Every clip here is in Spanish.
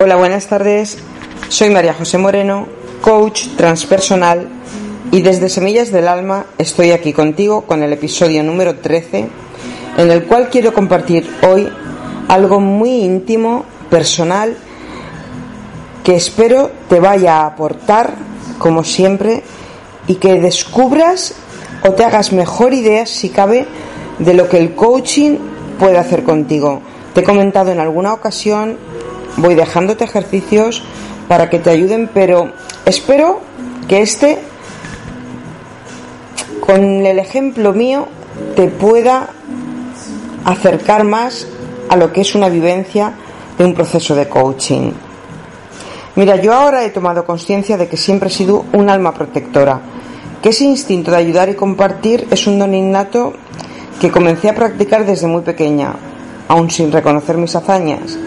Hola, buenas tardes. Soy María José Moreno, coach transpersonal y desde Semillas del Alma estoy aquí contigo con el episodio número 13 en el cual quiero compartir hoy algo muy íntimo, personal, que espero te vaya a aportar, como siempre, y que descubras o te hagas mejor idea, si cabe, de lo que el coaching puede hacer contigo. Te he comentado en alguna ocasión voy dejándote ejercicios para que te ayuden, pero espero que este, con el ejemplo mío, te pueda acercar más a lo que es una vivencia de un proceso de coaching. Mira, yo ahora he tomado conciencia de que siempre he sido un alma protectora, que ese instinto de ayudar y compartir es un don innato que comencé a practicar desde muy pequeña, aún sin reconocer mis hazañas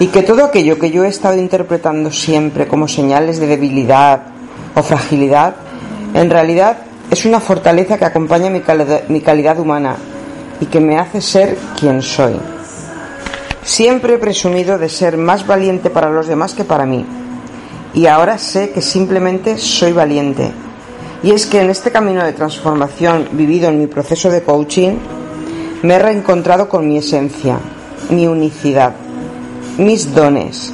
y que todo aquello que yo he estado interpretando siempre como señales de debilidad o fragilidad, en realidad es una fortaleza que acompaña mi mi calidad humana y que me hace ser quien soy. Siempre he presumido de ser más valiente para los demás que para mí. Y ahora sé que simplemente soy valiente. Y es que en este camino de transformación vivido en mi proceso de coaching, me he reencontrado con mi esencia, mi unicidad mis dones,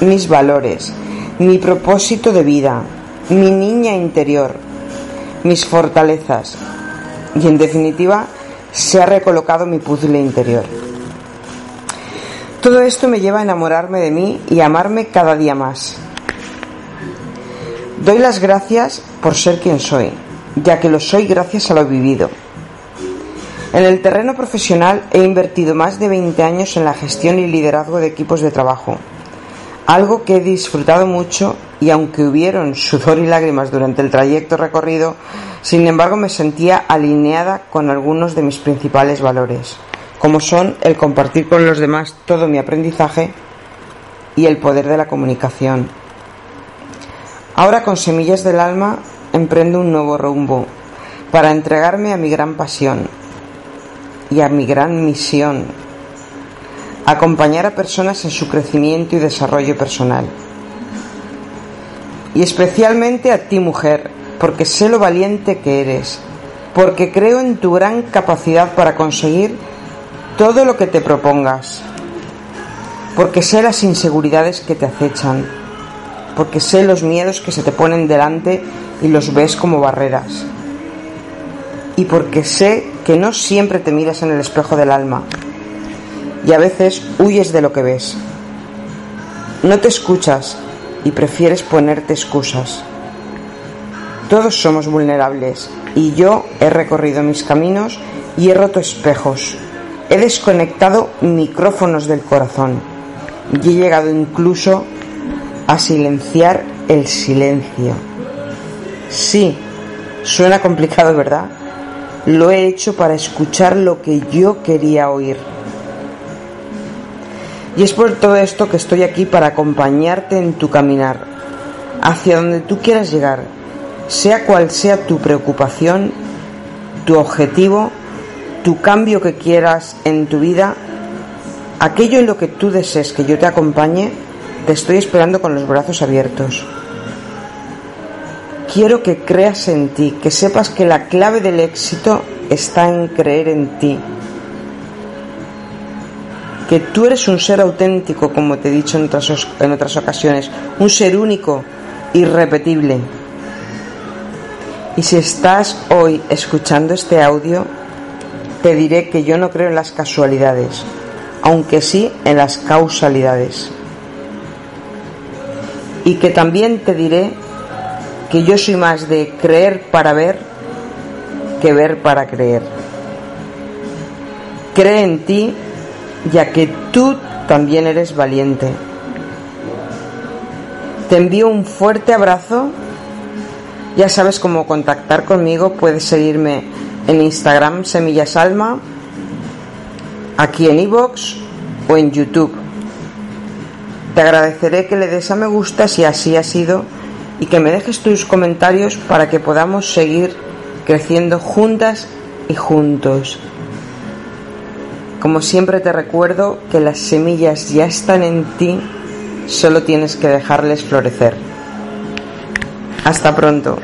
mis valores, mi propósito de vida, mi niña interior, mis fortalezas y en definitiva se ha recolocado mi puzzle interior. Todo esto me lleva a enamorarme de mí y amarme cada día más. Doy las gracias por ser quien soy, ya que lo soy gracias a lo vivido en el terreno profesional he invertido más de 20 años en la gestión y liderazgo de equipos de trabajo, algo que he disfrutado mucho y aunque hubieron sudor y lágrimas durante el trayecto recorrido, sin embargo me sentía alineada con algunos de mis principales valores, como son el compartir con los demás todo mi aprendizaje y el poder de la comunicación. Ahora con Semillas del Alma emprendo un nuevo rumbo para entregarme a mi gran pasión, y a mi gran misión, acompañar a personas en su crecimiento y desarrollo personal. Y especialmente a ti mujer, porque sé lo valiente que eres, porque creo en tu gran capacidad para conseguir todo lo que te propongas, porque sé las inseguridades que te acechan, porque sé los miedos que se te ponen delante y los ves como barreras y porque sé que no siempre te miras en el espejo del alma y a veces huyes de lo que ves. No te escuchas y prefieres ponerte excusas. Todos somos vulnerables y yo he recorrido mis caminos y he roto espejos. He desconectado micrófonos del corazón y he llegado incluso a silenciar el silencio. Sí, suena complicado, ¿verdad? Lo he hecho para escuchar lo que yo quería oír. Y es por todo esto que estoy aquí para acompañarte en tu caminar, hacia donde tú quieras llegar, sea cual sea tu preocupación, tu objetivo, tu cambio que quieras en tu vida, aquello en lo que tú desees que yo te acompañe, te estoy esperando con los brazos abiertos. Quiero que creas en ti, que sepas que la clave del éxito está en creer en ti. Que tú eres un ser auténtico, como te he dicho en otras, en otras ocasiones, un ser único, irrepetible. Y si estás hoy escuchando este audio, te diré que yo no creo en las casualidades, aunque sí en las causalidades. Y que también te diré que yo soy más de creer para ver que ver para creer. Cree en ti, ya que tú también eres valiente. Te envío un fuerte abrazo. Ya sabes cómo contactar conmigo. Puedes seguirme en Instagram Semillas Alma, aquí en iVoox o en YouTube. Te agradeceré que le des a me gusta si así ha sido y que me dejes tus comentarios para que podamos seguir creciendo juntas y juntos. Como siempre te recuerdo que las semillas ya están en ti solo tienes que dejarles florecer. Hasta pronto.